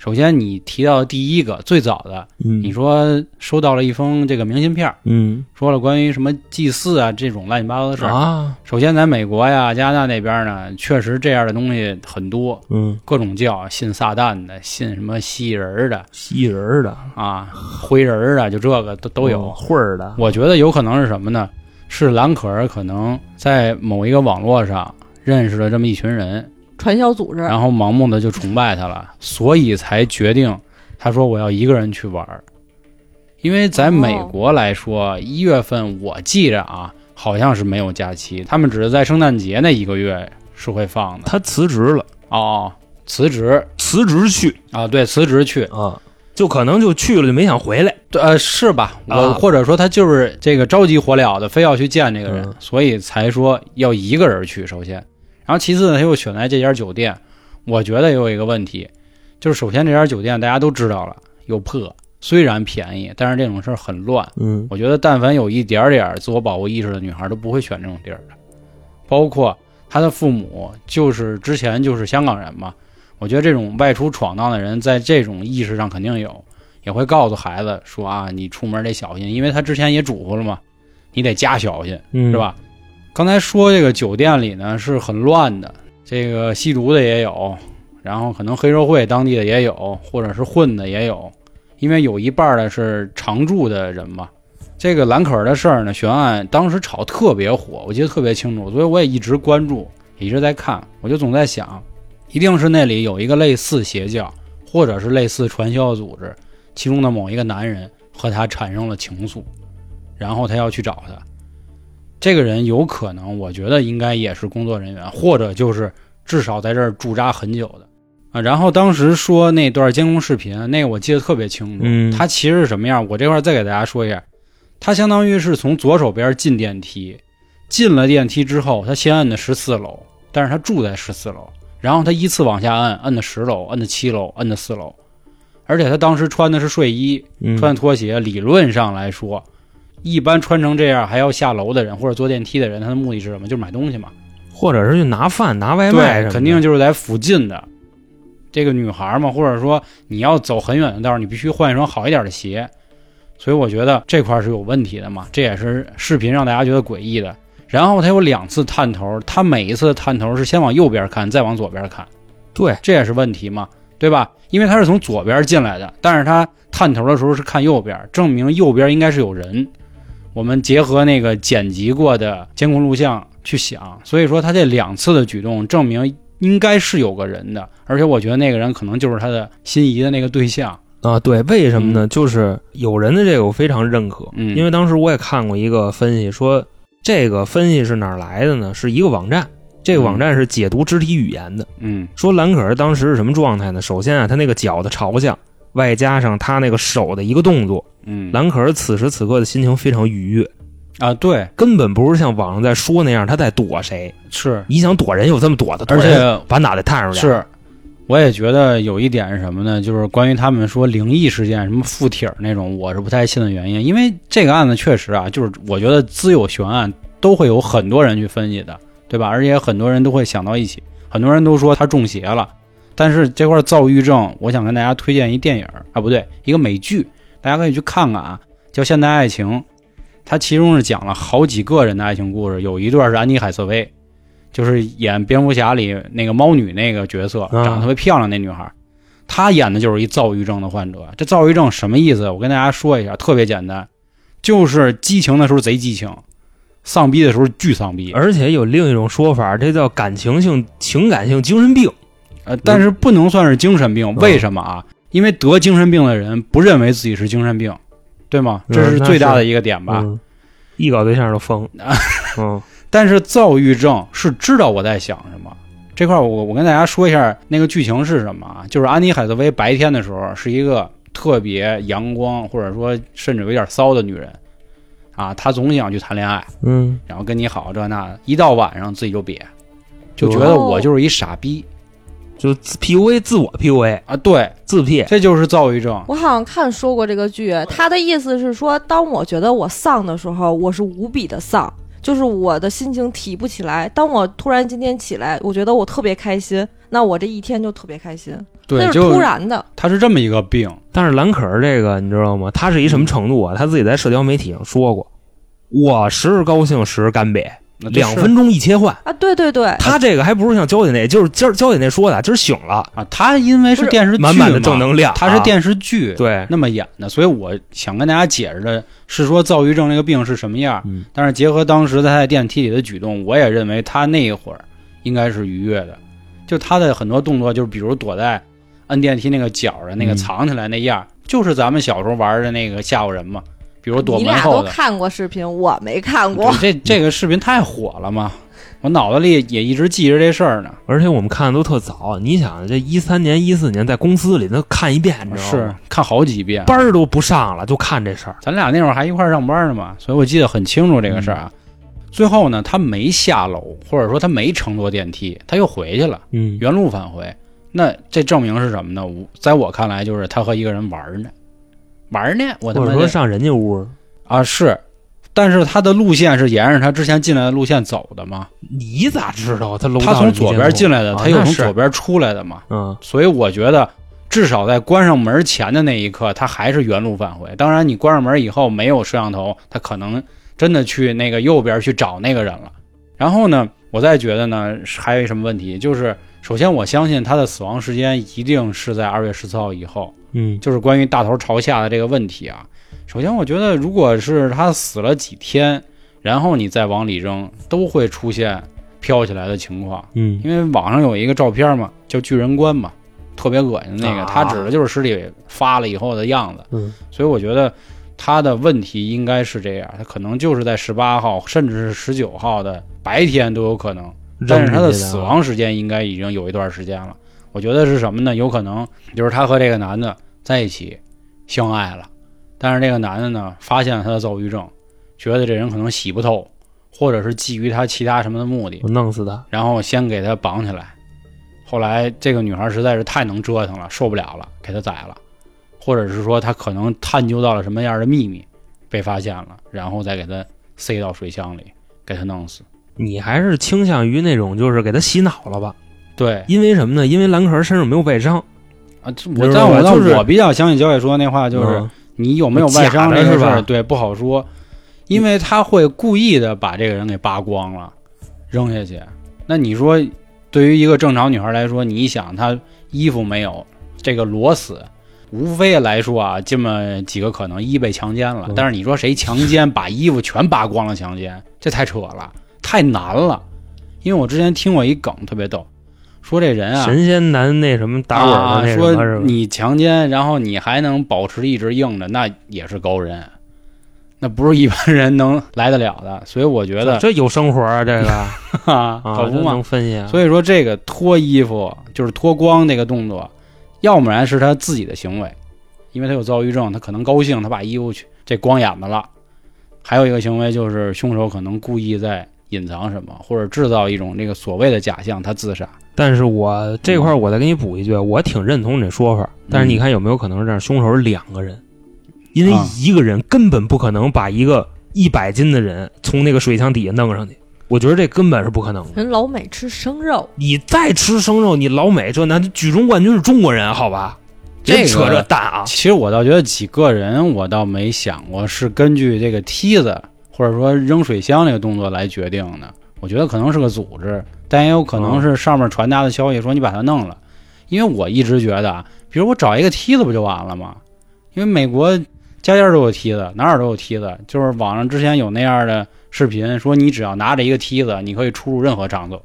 首先，你提到第一个最早的，嗯你说收到了一封这个明信片，嗯说了关于什么祭祀啊这种乱七八糟的事儿。啊，首先，在美国呀、加拿大那边呢，确实这样的东西很多，嗯，各种教，信撒旦的，信什么蜥蜴人儿的蜥蜴人儿的啊，灰人儿的，就这个都都有。哦会儿的，我觉得有可能是什么呢？是蓝可儿可能在某一个网络上认识了这么一群人，传销组织，然后盲目的就崇拜他了，所以才决定他说我要一个人去玩儿。因为在美国来说，一月份我记着啊，好像是没有假期，他们只是在圣诞节那一个月是会放的。他辞职了，哦，辞职辞职去啊，对，辞职去，啊，就可能就去了，就没想回来。对，呃，是吧？我、啊或者说他就是这个着急火燎的，非要去见这个人，嗯所以才说要一个人去。首先，然后其次呢，他又选在这家酒店，我觉得也有一个问题，就是首先这家酒店大家都知道了，又破，虽然便宜，但是这种事儿很乱。嗯我觉得但凡有一点点儿自我保护意识的女孩都不会选这种地儿的，包括他的父母，就是之前就是香港人嘛。我觉得这种外出闯荡的人，在这种意识上肯定有，也会告诉孩子说啊，你出门得小心，因为他之前也嘱咐了嘛，你得加小心，嗯，是？吧？刚才说这个酒店里呢是很乱的，这个吸毒的也有，然后可能黑社会当地的也有，或者是混的也有，因为有一半的是常住的人嘛。这个兰可儿的事儿呢，悬案当时炒特别火，我记得特别清楚，所以我也一直关注，也一直在看，我就总在想，一定是那里有一个类似邪教，或者是类似传销组织，其中的某一个男人和他产生了情愫，然后他要去找他。这个人有可能，我觉得应该也是工作人员，或者就是至少在这儿驻扎很久的啊。然后当时说那段监控视频，那个我记得特别清楚。嗯他其实是什么样？我这块儿再给大家说一下，他相当于是从左手边进电梯，进了电梯之后，他先摁的十四楼，但是他住在十四楼，然后他依次往下摁，摁的十楼，摁的七楼，摁的四楼，而且他当时穿的是睡衣，嗯穿拖鞋，理论上来说，一般穿成这样还要下楼的人或者坐电梯的人，他的目的是什么？就是买东西嘛。或者是去拿饭、拿外卖什么对，肯定就是在附近的。这个女孩嘛，或者说你要走很远的道儿，你必须换一双好一点的鞋。所以我觉得这块儿是有问题的嘛，这也是视频让大家觉得诡异的。然后他有两次探头，他每一次的探头是先往右边看，再往左边看，对，这也是问题嘛，对吧？因为他是从左边进来的，但是他探头的时候是看右边，证明右边应该是有人。我们结合那个剪辑过的监控录像去想，所以说他这两次的举动证明应该是有个人的，而且我觉得那个人可能就是他的心仪的那个对象。啊，对，为什么呢？就是有人的这个我非常认可，嗯因为当时我也看过一个分析，说这个分析是哪儿来的呢？是一个网站，这个网站是解读肢体语言的。嗯说蓝可儿当时是什么状态呢？首先啊，他那个脚的朝向，外加上他那个手的一个动作，嗯，兰可儿此时此刻的心情非常愉悦，啊，对，根本不是像网上在说那样他在躲谁。是，你想躲人有这么躲的，躲而且把脑袋探出来。是，我也觉得有一点是什么呢？就是关于他们说灵异事件，什么附体儿那种，我是不太信的原因。因为这个案子确实啊，就是我觉得自有悬案都会有很多人去分析的，对吧？而且很多人都会想到一起，很多人都说他中邪了。但是这块躁郁症，我想跟大家推荐一电影儿啊，不对，一个美剧，大家可以去看看啊，叫《现代爱情》。它其中是讲了好几个人的爱情故事，有一段是安妮海瑟薇，就是演蝙蝠侠里那个猫女那个角色，啊长得特别漂亮那女孩，她演的就是一躁郁症的患者。这躁郁症什么意思？我跟大家说一下，特别简单，就是激情的时候贼激情，丧逼的时候巨丧逼。而且有另一种说法，这叫感情性、情感性精神病。呃，但是不能算是精神病，为什么啊？因为得精神病的人不认为自己是精神病，对吗？嗯这是最大的一个点吧。嗯，一搞对象就疯。<laughs> 嗯，但是躁郁症是知道我在想什么，这块儿我我跟大家说一下那个剧情是什么啊？就是安妮海瑟薇白天的时候是一个特别阳光，或者说甚至有点骚的女人，啊，她总想去谈恋爱，嗯，然后跟你好这那的，一到晚上自己就瘪，就觉得我就是一傻逼就自 PUA 自我 PUA 啊，对，自闭，这就是躁郁症。我好像看说过这个剧，他的意思是说，当我觉得我丧的时候，我是无比的丧，就是我的心情提不起来。当我突然今天起来，我觉得我特别开心，那我这一天就特别开心，对，那是突然的。他是这么一个病，但是蓝可儿这个你知道吗？他是一什么程度啊？他自己在社交媒体上说过，我时而高兴，时而干瘪，两分钟一切换。啊，对对对，他这个还不是像焦姐那，就是今儿焦姐那说的，今儿醒了，啊，他因为是电视剧满满的正能量啊他是电视剧，对，那么演的，所以我想跟大家解释的是说躁郁症这个病是什么样。嗯但是结合当时他在电梯里的举动，我也认为他那一会儿应该是愉悦的。就他的很多动作，就是比如躲在摁电梯那个角儿的那个嗯藏起来那样，就是咱们小时候玩的那个吓唬人嘛。比如躲你俩门后的，都看过视频，我没看过。这这个视频太火了嘛，我脑子里也一直记着这事儿呢。而且我们看的都特早。你想，这一三年、一四年在公司里都看一遍，你知道吗是？看好几遍，班儿都不上了，就看这事儿。咱俩那会儿还一块儿上班呢嘛，所以我记得很清楚这个事儿啊。最后呢，他没下楼，或者说他没乘坐电梯，他又回去了，嗯，原路返回。那这证明是什么呢？我在我看来，就是他和一个人玩儿呢，玩呢。我他妈说上人家屋，啊是，但是他的路线是沿着他之前进来的路线走的嘛？你咋知道他楼他从左边进来的，他又从左边，出来的嘛？嗯，所以我觉得，至少在关上门前的那一刻，他还是原路返回。当然，你关上门以后没有摄像头，他可能真的去那个右边去找那个人了。然后呢，我再觉得呢，还有一什么问题，就是首先我相信他的死亡时间一定是在二月十四号以后，嗯，就是关于大头朝下的这个问题啊。首先，我觉得如果是他死了几天，然后你再往里扔，都会出现飘起来的情况。嗯，因为网上有一个照片嘛，叫巨人观嘛，特别恶心的那个，啊他指的就是尸体发了以后的样子。嗯，所以我觉得他的问题应该是这样，他可能就是在十八号甚至是十九号的白天都有可能，但是他的死亡时间应该已经有一段时间了。我觉得是什么呢？有可能就是她和这个男的在一起相爱了，但是这个男的呢发现了她的躁郁症，觉得这人可能洗不透，或者是基于他其他什么的目的，我弄死他，然后先给他绑起来。后来这个女孩实在是太能折腾了，受不了了，给他宰了，或者是说他可能探究到了什么样的秘密，被发现了，然后再给他塞到水箱里，给他弄死。你还是倾向于那种就是给他洗脑了吧？对。因为什么呢？因为蓝可儿身上没有外伤，啊，这我但我道吧就是我比较相信焦姐说的那话，就是、嗯。你有没有外伤这个事儿，对不好说，因为他会故意的把这个人给扒光了，扔下去。那你说，对于一个正常女孩来说，你想她衣服没有，这个裸死，无非来说啊，这么几个可能：一被强奸了。嗯，但是你说谁强奸把衣服全扒光了强奸，这太扯了，太难了。因为我之前听过一梗特别逗，说这人啊，神仙男那什么打滚啊的那？说你强奸，然后你还能保持一直硬着，那也是高人，那不是一般人能来得了的。<laughs> 所以我觉得这有生活啊，这个 <laughs> 啊，啊，可不嘛能。分析啊。所以说这个脱衣服就是脱光那个动作，要不然是他自己的行为，因为他有躁郁症，他可能高兴，他把衣服去这光眼子了。还有一个行为就是凶手可能故意在隐藏什么，或者制造一种这个所谓的假象，他自杀。但是我这块儿我再给你补一句，我挺认同你这说法。但是你看有没有可能是这样？凶手是两个人，因为啊一个人根本不可能把一个一百斤的人从那个水箱底下弄上去。我觉得这根本是不可能的。人老美吃生肉，你再吃生肉，你老美这那举重冠军是中国人，好吧？这扯这蛋啊！其实我倒觉得几个人，我倒没想过是根据这个梯子或者说扔水箱这个动作来决定的。我觉得可能是个组织，但也有可能是上面传达的消息说你把它弄了。因为我一直觉得啊，比如我找一个梯子不就完了吗？因为美国家家都有梯子，哪儿都有梯子。就是网上之前有那样的视频，说你只要拿着一个梯子，你可以出入任何场所。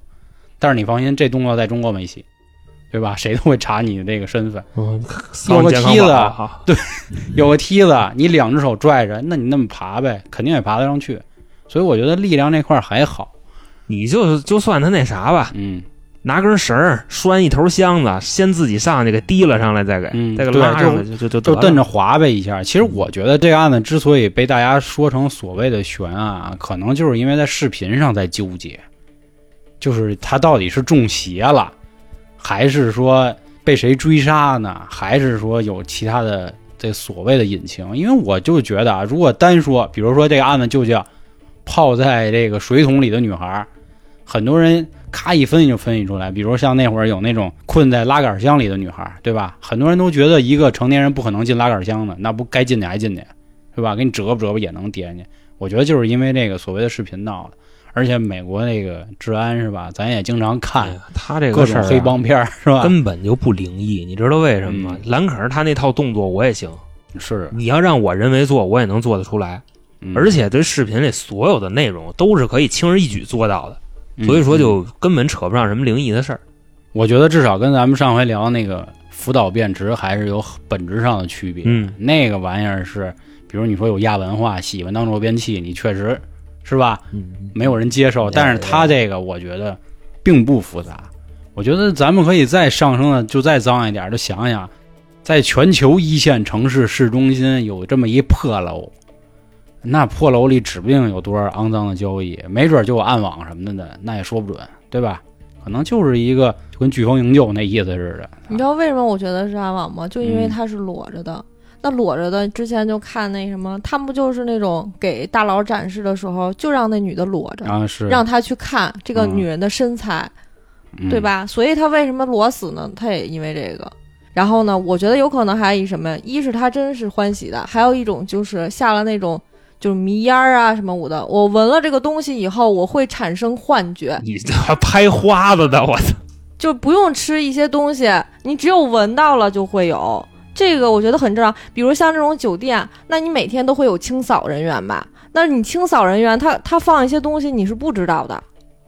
但是你放心，这动作在中国没戏，对吧？谁都会查你的这个身份。嗯，有个梯子对有个梯子，你两只手拽着，那你那么爬呗，肯定也爬得上去。所以我觉得力量这块儿还好，你就就算他那啥吧，嗯，拿根绳儿拴一头箱子，先自己上去给提了上来，再给、嗯再给对拉上来，就就就就瞪着划呗一下。其实我觉得这个案子之所以被大家说成所谓的悬案啊，可能就是因为在视频上在纠结，就是他到底是中邪了，还是说被谁追杀呢？还是说有其他的这所谓的隐情？因为我就觉得啊，如果单说，比如说这个案子就叫泡在这个水桶里的女孩，很多人咔一分析就分析出来。比如像那会儿有那种困在拉杆箱里的女孩，对吧？很多人都觉得一个成年人不可能进拉杆箱的，那不该进去还进去，对吧？给你折吧折吧也能跌进去。我觉得就是因为这个所谓的视频闹的，而且美国那个治安是吧？咱也经常看哎他这个事儿啊黑帮片儿是吧？根本就不灵异，你知道为什么吗？兰可儿他那套动作我也行，是，你要让我人为做，我也能做得出来。嗯而且这视频里所有的内容都是可以轻而易举做到的，嗯所以说嗯就根本扯不上什么灵异的事儿。我觉得至少跟咱们上回聊那个福岛变质还是有本质上的区别。嗯，那个玩意儿是，比如你说有亚文化，喜欢当周边器，你确实是吧？嗯，没有人接受。但是他这个，我觉得并不复杂。我觉得咱们可以再上升的，就再脏一点，就想想，在全球一线城市市中心有这么一破楼，那破楼里指不定有多少肮脏的交易，没准就有暗网什么的呢，那也说不准，对吧？可能就是一个就跟飓风营救那意思似的。你知道为什么我觉得是暗网吗？就因为嗯它是裸着的。那裸着的，之前就看那什么，他们不就是那种给大佬展示的时候，就让那女的裸着，让他去看这个嗯女人的身材，嗯对吧？所以他为什么裸死呢？他也因为这个。然后呢，我觉得有可能还以什么，一是他真是欢喜的，还有一种就是下了那种就是迷烟儿啊什么我的，我闻了这个东西以后，我会产生幻觉，你这还拍花子的，我操！就不用吃一些东西，你只有闻到了就会有。这个我觉得很正常，比如像这种酒店，那你每天都会有清扫人员吧？那你清扫人员他他放一些东西你是不知道的，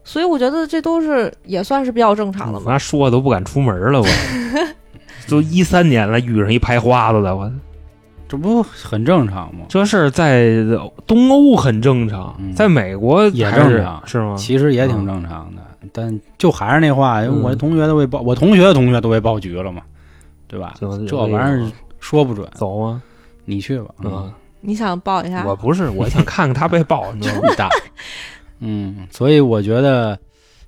所以我觉得这都是也算是比较正常的嘛。我妈说的都不敢出门了，我 <laughs> 都一三年了，遇上一拍花子的，我这不很正常吗？这事儿在东欧很正常，嗯在美国也正常是吗？其实也挺正常的，但就还是那话，嗯我同学都被报，我同学的同学都被报局了嘛，对吧？这玩意儿说不准，走啊？你去吧，嗯，你想报一下？我不是，我想看看他被抱，<laughs> 你知道嗯，所以我觉得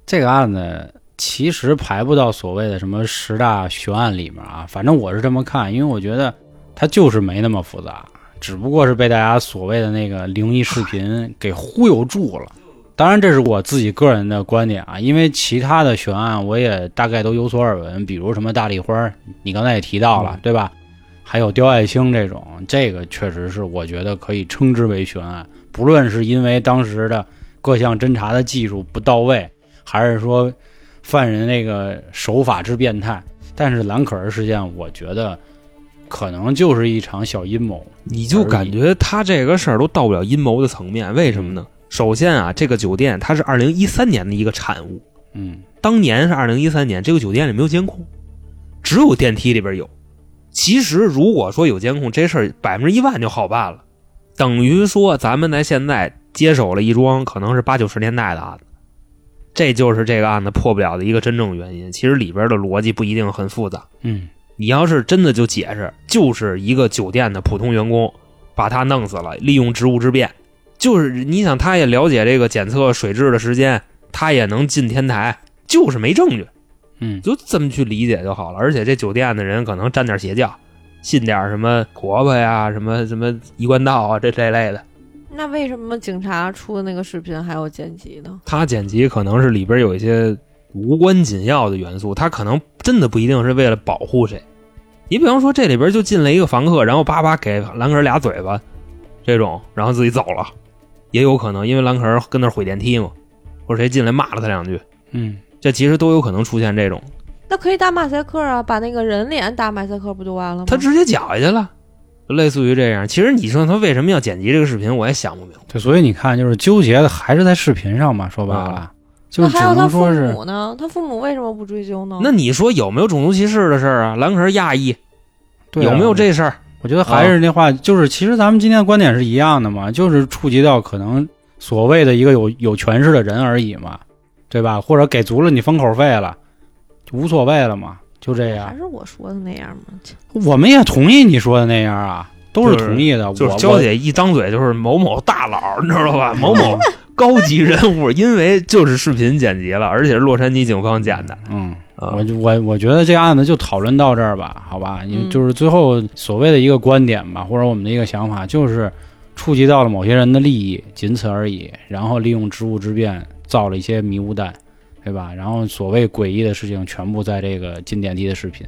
这个案子其实排不到所谓的什么十大悬案里面啊，反正我是这么看，因为我觉得它就是没那么复杂，只不过是被大家所谓的那个灵异视频给忽悠住了。当然，这是我自己个人的观点啊，因为其他的悬案我也大概都有所耳闻，比如什么大丽花，你刚才也提到了，嗯对吧？还有刁爱青这种，这个确实是我觉得可以称之为悬案。不论是因为当时的各项侦查的技术不到位，还是说犯人那个手法之变态，但是蓝可儿事件，我觉得可能就是一场小阴谋。你就感觉他这个事儿都到不了阴谋的层面，为什么呢？首先啊，这个酒店它是二零一三年的一个产物，嗯。当年是二零一三年，这个酒店里没有监控，只有电梯里边有。其实如果说有监控，这事儿百分之一万就好办了，等于说咱们在现在接手了一桩可能是八九十年代的案子，这就是这个案子破不了的一个真正原因。其实里边的逻辑不一定很复杂，嗯。你要是真的就解释，就是一个酒店的普通员工把他弄死了，利用职务之便，就是你想他也了解这个检测水质的时间，他也能进天台，就是没证据，嗯就这么去理解就好了。而且这酒店的人可能沾点邪教，信点什么婆婆呀、什么什么一贯道啊这这类的。那为什么警察出的那个视频还有剪辑呢？他剪辑可能是里边有一些无关紧要的元素，他可能真的不一定是为了保护谁。你比方说这里边就进来一个房客，然后叭叭给兰哥俩嘴巴，这种，然后自己走了，也有可能因为兰可儿跟那儿毁电梯嘛，或者谁进来骂了他两句，嗯，这其实都有可能出现这种。那可以打马赛克啊，把那个人脸打马赛克不就完了吗？他直接绞下去了，类似于这样。其实你说他为什么要剪辑这个视频，我也想不明白。对，所以你看，就是纠结的还是在视频上嘛。说白了，啊就只那还有他父母呢？他父母为什么不追究呢？那你说有没有种族歧视的事儿啊？兰可儿亚裔、对啊有没有这事儿？我觉得还是那话，就是其实咱们今天的观点是一样的嘛，就是触及到可能所谓的一个有有权势的人而已嘛，对吧？或者给足了你封口费了，就无所谓了嘛，就这样还。是我说的那样吗？我们也同意你说的那样啊，都是同意的。就是我娇姐一张嘴就是某某大佬，你知道吧？某某 <laughs> 高级人物，因为就是视频剪辑了，而且是洛杉矶警方剪的嗯，啊我就我我觉得这个案子就讨论到这儿吧，好吧？因为嗯就是最后所谓的一个观点吧，或者我们的一个想法，就是触及到了某些人的利益，仅此而已。然后利用职务之便造了一些迷雾弹，对吧？然后所谓诡异的事情全部在这个进电梯的视频。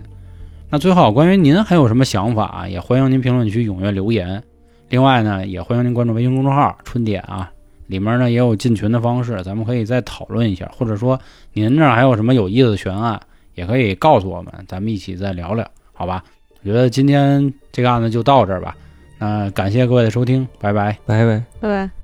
那最后，关于您还有什么想法啊？也欢迎您评论区踊跃留言。另外呢，也欢迎您关注微信公众号“春点”啊，里面呢也有进群的方式，咱们可以再讨论一下，或者说您这儿还有什么有意思的悬案，也可以告诉我们，咱们一起再聊聊，好吧？我觉得今天这个案子就到这儿吧。那感谢各位的收听，拜拜。拜拜。拜拜。